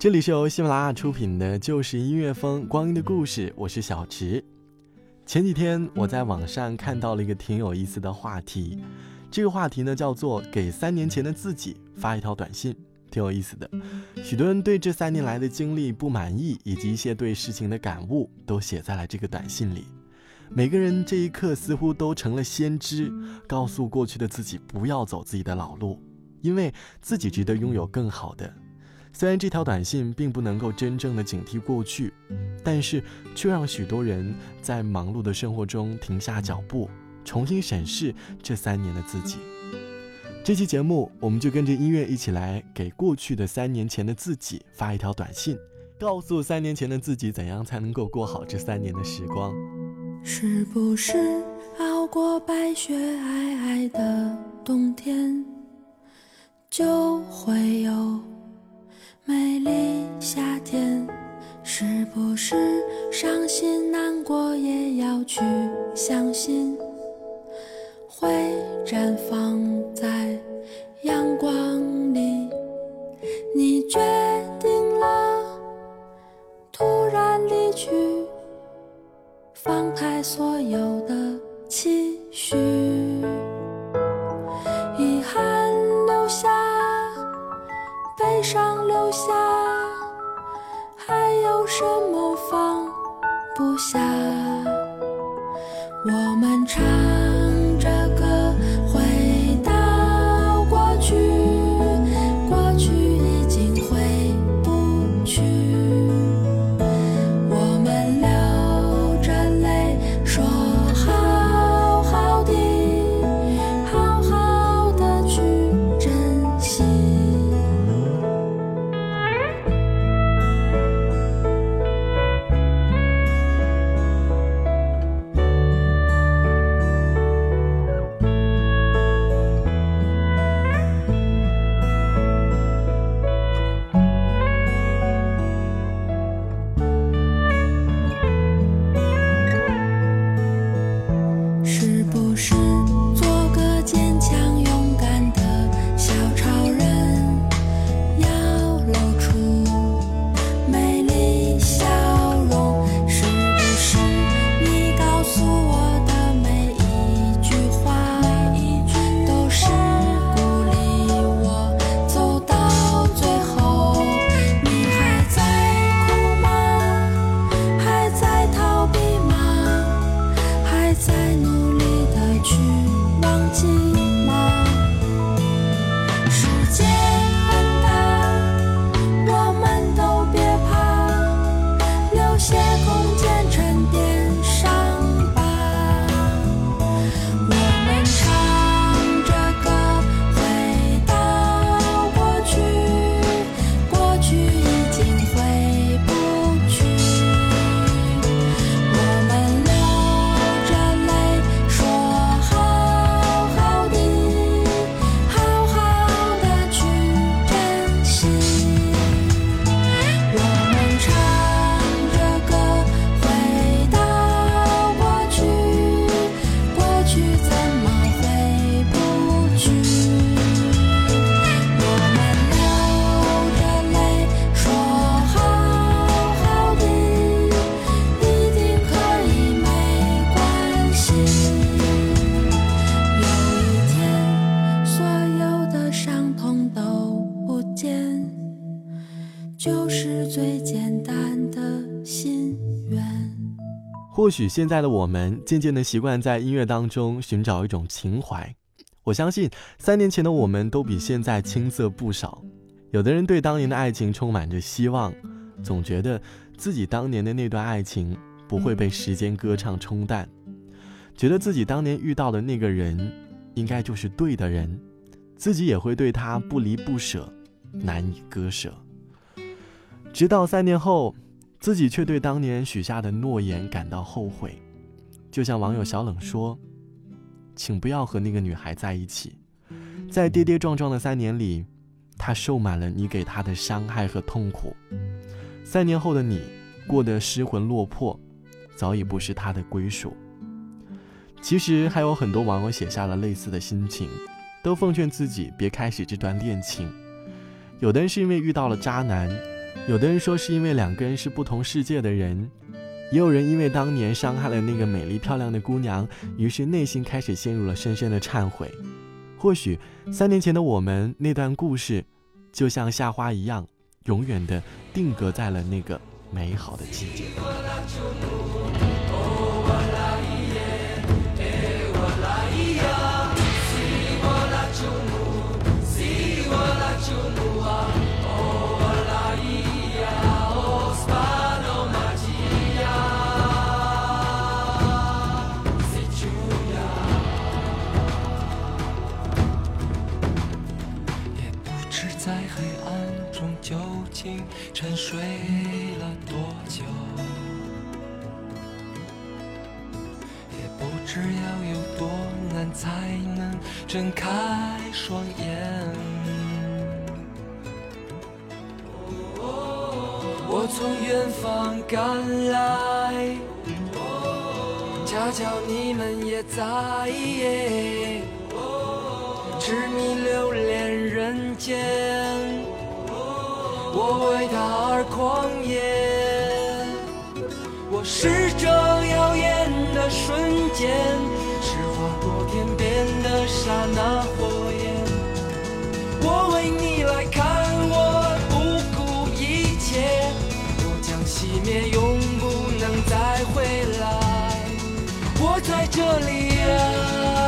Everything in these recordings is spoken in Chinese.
这里是由喜马拉雅出品的《就是音乐风光阴的故事》，我是小池。前几天我在网上看到了一个挺有意思的话题，这个话题呢叫做“给三年前的自己发一条短信”，挺有意思的。许多人对这三年来的经历不满意，以及一些对事情的感悟，都写在了这个短信里。每个人这一刻似乎都成了先知，告诉过去的自己不要走自己的老路，因为自己值得拥有更好的。虽然这条短信并不能够真正的警惕过去，但是却让许多人在忙碌的生活中停下脚步，重新审视这三年的自己。这期节目，我们就跟着音乐一起来给过去的三年前的自己发一条短信，告诉三年前的自己怎样才能够过好这三年的时光。是不是熬过白雪皑皑的冬天，就会有？美丽夏天，是不是伤心难过也要去相信，会绽放在阳光里？你决定了突然离去，放开所有的下？或许现在的我们渐渐的习惯在音乐当中寻找一种情怀，我相信三年前的我们都比现在青涩不少。有的人对当年的爱情充满着希望，总觉得自己当年的那段爱情不会被时间歌唱冲淡，觉得自己当年遇到的那个人应该就是对的人，自己也会对他不离不舍，难以割舍。直到三年后，自己却对当年许下的诺言感到后悔。就像网友小冷说：“请不要和那个女孩在一起，在跌跌撞撞的三年里，她受满了你给她的伤害和痛苦。三年后的你，过得失魂落魄，早已不是她的归属。”其实还有很多网友写下了类似的心情，都奉劝自己别开始这段恋情。有的人是因为遇到了渣男，有的人说是因为两个人是不同世界的人。也有人因为当年伤害了那个美丽漂亮的姑娘，于是内心开始陷入了深深的忏悔。或许三年前的我们那段故事，就像夏花一样，永远的定格在了那个美好的季节。也不知要有多难才能睁开双眼。我从远方赶来，恰巧你们也在，痴迷留恋人间。我为他而狂野，是这耀眼的瞬间，是划过天边的刹那火焰。我为你来看，我不顾一切，我将熄灭，永不能再回来。我在这里啊，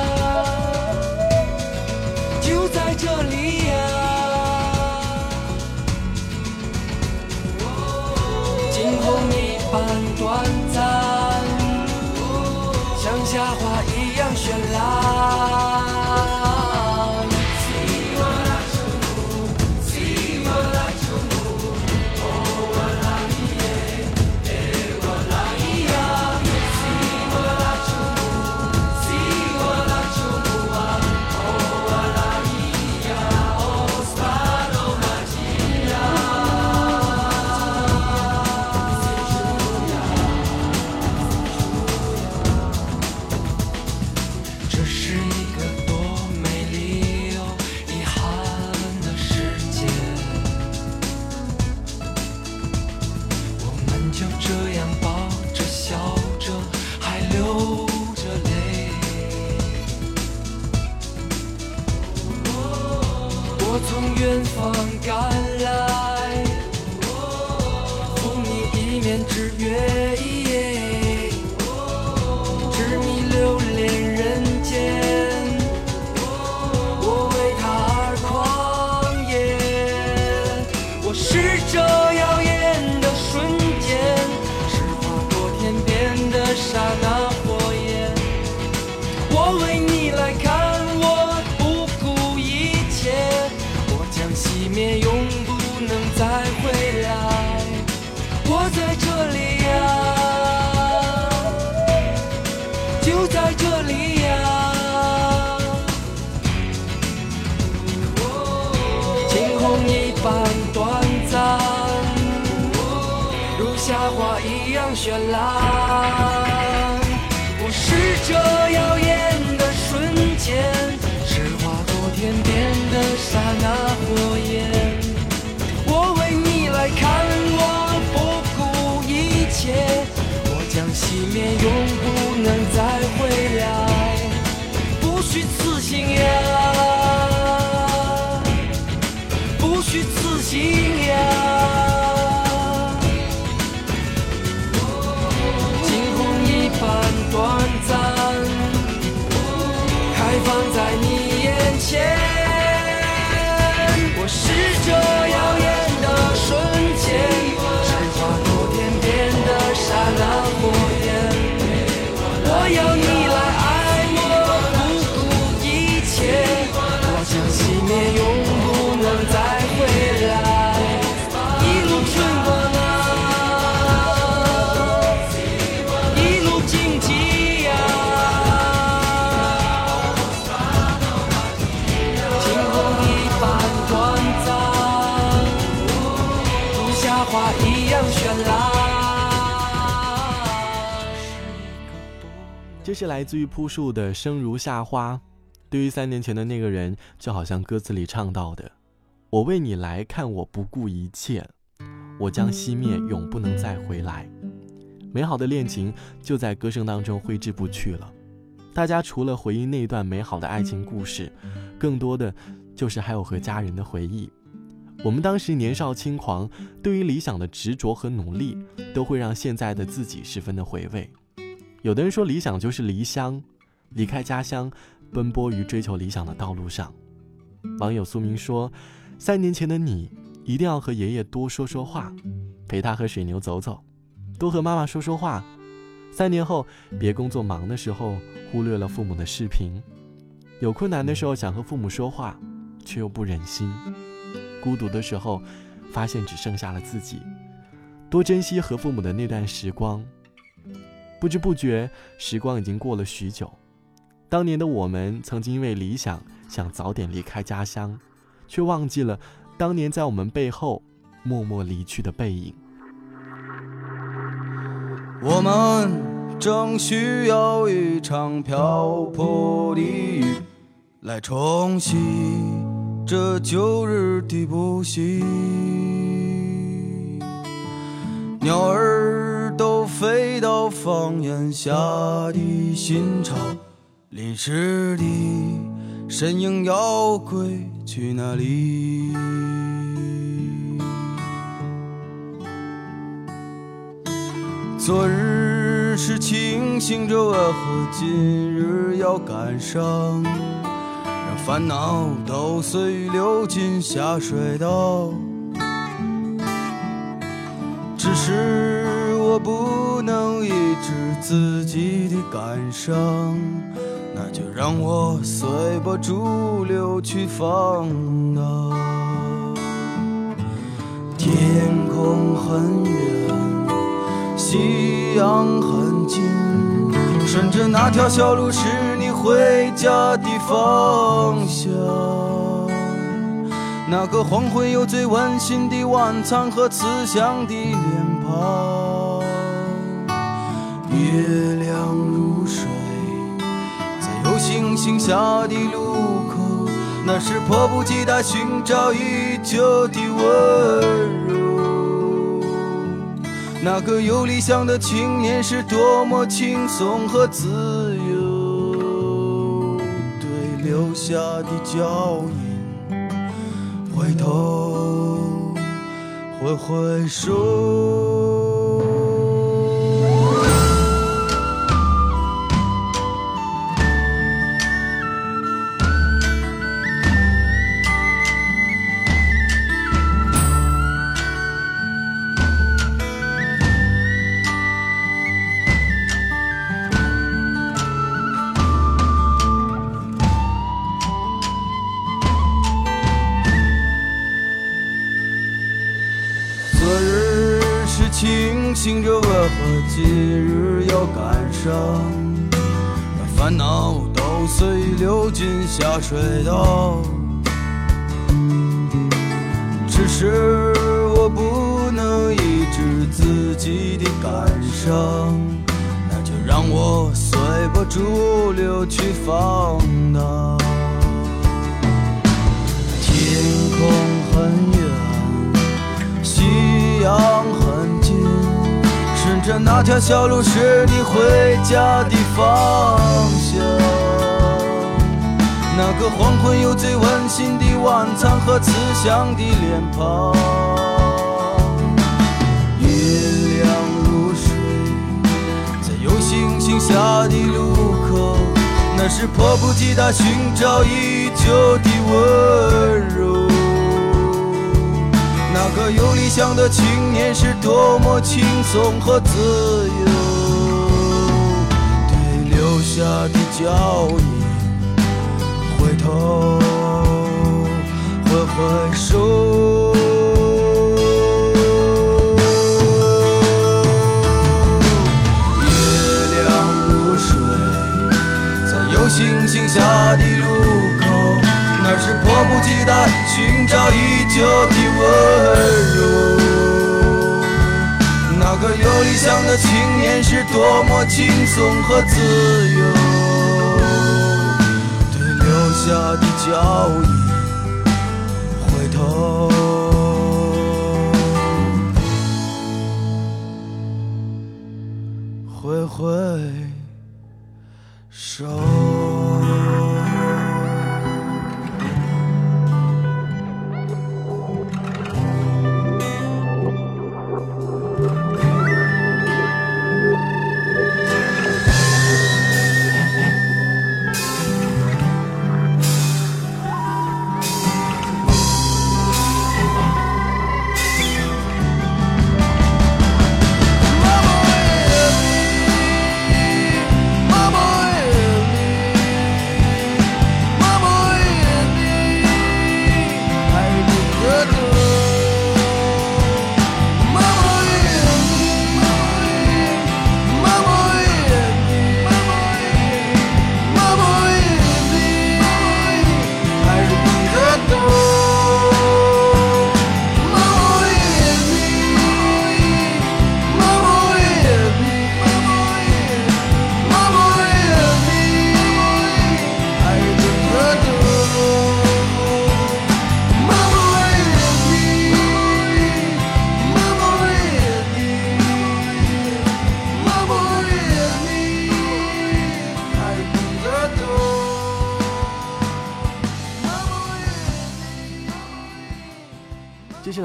在这里呀，就在这里呀。惊鸿一般短暂，如夏花一样绚烂。我是这样。一面，永不能再回来。不虚此行呀，不虚此行这是来自于朴树的《生如夏花》。对于三年前的那个人，就好像歌词里唱到的：“我为你来看，我不顾一切，我将熄灭，永不能再回来。”美好的恋情就在歌声当中挥之不去了。大家除了回忆那段美好的爱情故事，更多的就是还有和家人的回忆。我们当时年少轻狂，对于理想的执着和努力，都会让现在的自己十分的回味。有的人说，理想就是离乡，离开家乡，奔波于追求理想的道路上。网友苏明说，三年前的你，一定要和爷爷多说说话，陪他和水牛走走，多和妈妈说说话。三年后，别工作忙的时候忽略了父母的视频，有困难的时候想和父母说话，却又不忍心，孤独的时候，发现只剩下了自己，多珍惜和父母的那段时光。不知不觉，时光已经过了许久，当年的我们曾经因为理想想早点离开家乡，却忘记了当年在我们背后默默离去的背影。我们正需要一场瓢泼的雨，来冲洗这旧日的不幸。鸟儿飞到房檐下的新巢，淋湿的身影要归去哪里？昨日是清醒着，为何今日要感伤？让烦恼都随流进下水道。只是我不能抑制自己的感伤，那就让我随波逐流去放荡。天空很远。夕阳很近，顺着那条小路是你回家的方向。那个黄昏有最温馨的晚餐和慈祥的脸庞。下的路口，那是迫不及待寻找已久的温柔。那个有理想的青年是多么轻松和自由，对留下的脚印，回头挥挥手。醒着，为何今日要感伤？把烦恼都随流进下水道。只是我不能抑制自己的感伤，那就让我随波逐流去放荡。天空很远，夕阳。着那条小路是你回家的方向，那个黄昏有最温馨的晚餐和慈祥的脸庞。月亮如水，在有星星下的路口，那是迫不及待寻找已久的温柔。那个有理想的青年是多么轻松和自由，对留下的脚印，回头挥挥手。月亮如水，在有星星下的。是迫不及待寻找已久的温柔，那个有理想的青年是多么轻松和自由，对留下的脚印回头，挥挥手。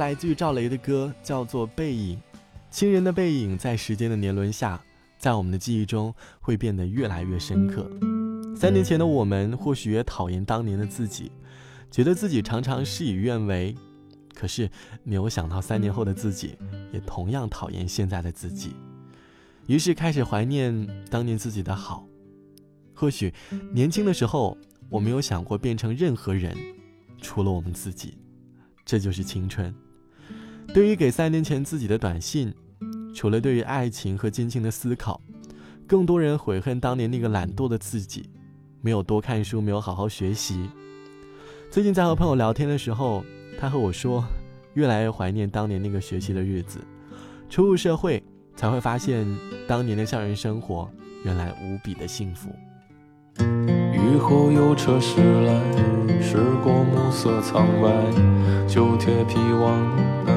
来自于赵雷的歌，叫做《背影》。亲人的背影在时间的年轮下，在我们的记忆中会变得越来越深刻。三年前的我们，或许也讨厌当年的自己，觉得自己常常事与愿违。可是没有想到，三年后的自己也同样讨厌现在的自己，于是开始怀念当年自己的好。或许年轻的时候，我没有想过变成任何人，除了我们自己。这就是青春。对于给三年前自己的短信，除了对于爱情和亲情的思考，更多人悔恨当年那个懒惰的自己，没有多看书，没有好好学习。最近在和朋友聊天的时候，他和我说，越来越怀念当年那个学习的日子。初入社会，才会发现当年的校园生活原来无比的幸福。雨后有车驶来，驶过暮色苍白，旧铁皮往南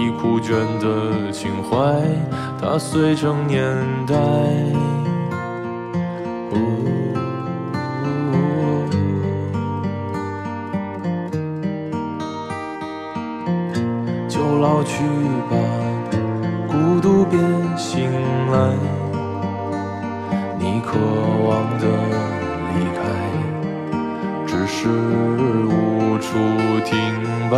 枯卷的情怀，它碎成年代。就老去吧，孤独别醒来，你渴望的。离开，只是无处停摆，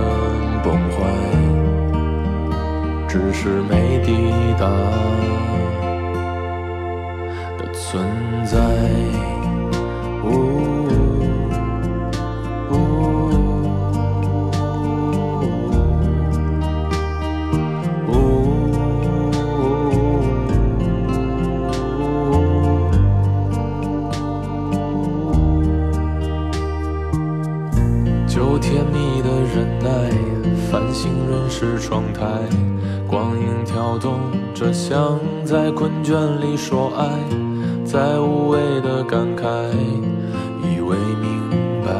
崩坏，只是没抵达的存在。窗台，光影跳动着，像在困倦里说爱，在无谓的感慨，以为明白，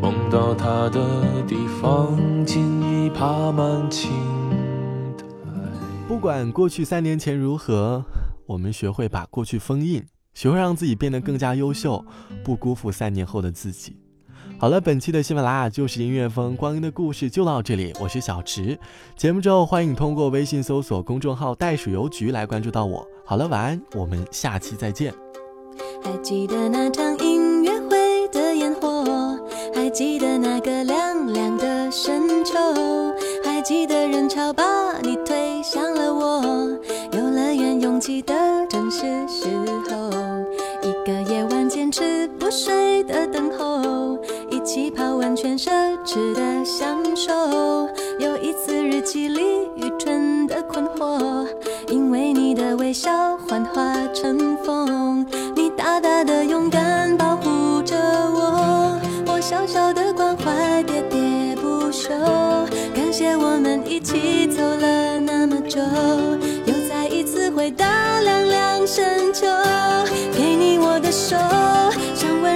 梦到他的地方，尽已爬满青苔。不管过去三年前如何，我们学会把过去封印，学会让自己变得更加优秀，不辜负三年后的自己。好了，本期的喜马拉雅就是音乐风光阴的故事就到这里，我是小池。节目之后，欢迎通过微信搜索公众号“袋鼠邮局”来关注到我。好了，晚安，我们下期再见。还记得那场音乐会的烟火，还记得那个凉凉的深秋，还记得人潮把你推向了我，游乐园拥挤的正是时候，一个夜晚坚持不睡的等候，起泡温泉奢侈的享受，有一次日记里愚蠢的困惑，因为你的微笑幻化成风，你大大的勇敢保护着我，我小小的关怀喋喋不休，感谢我们一起走了那么久，又再一次回到凉凉深秋，给你我的手，像温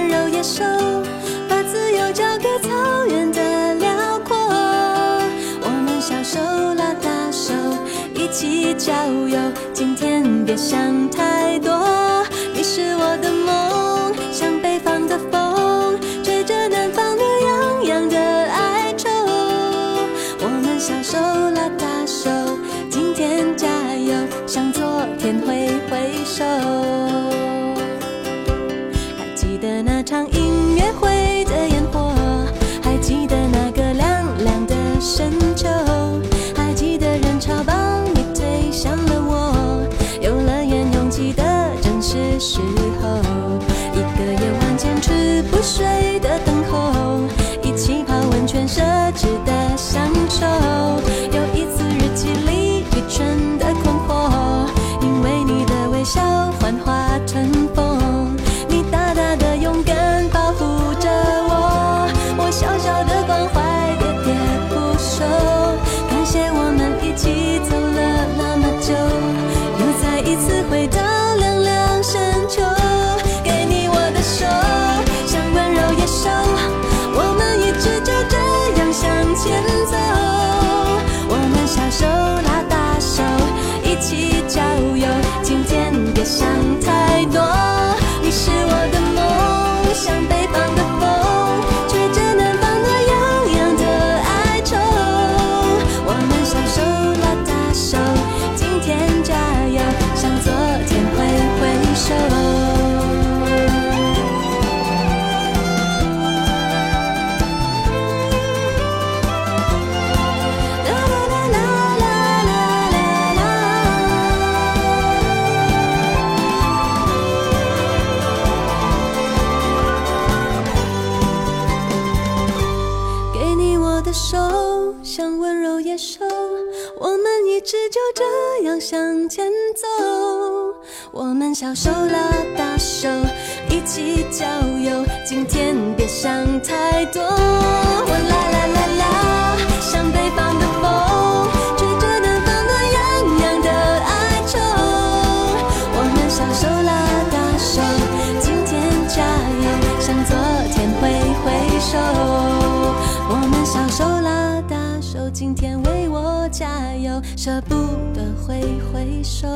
舍不得挥挥手。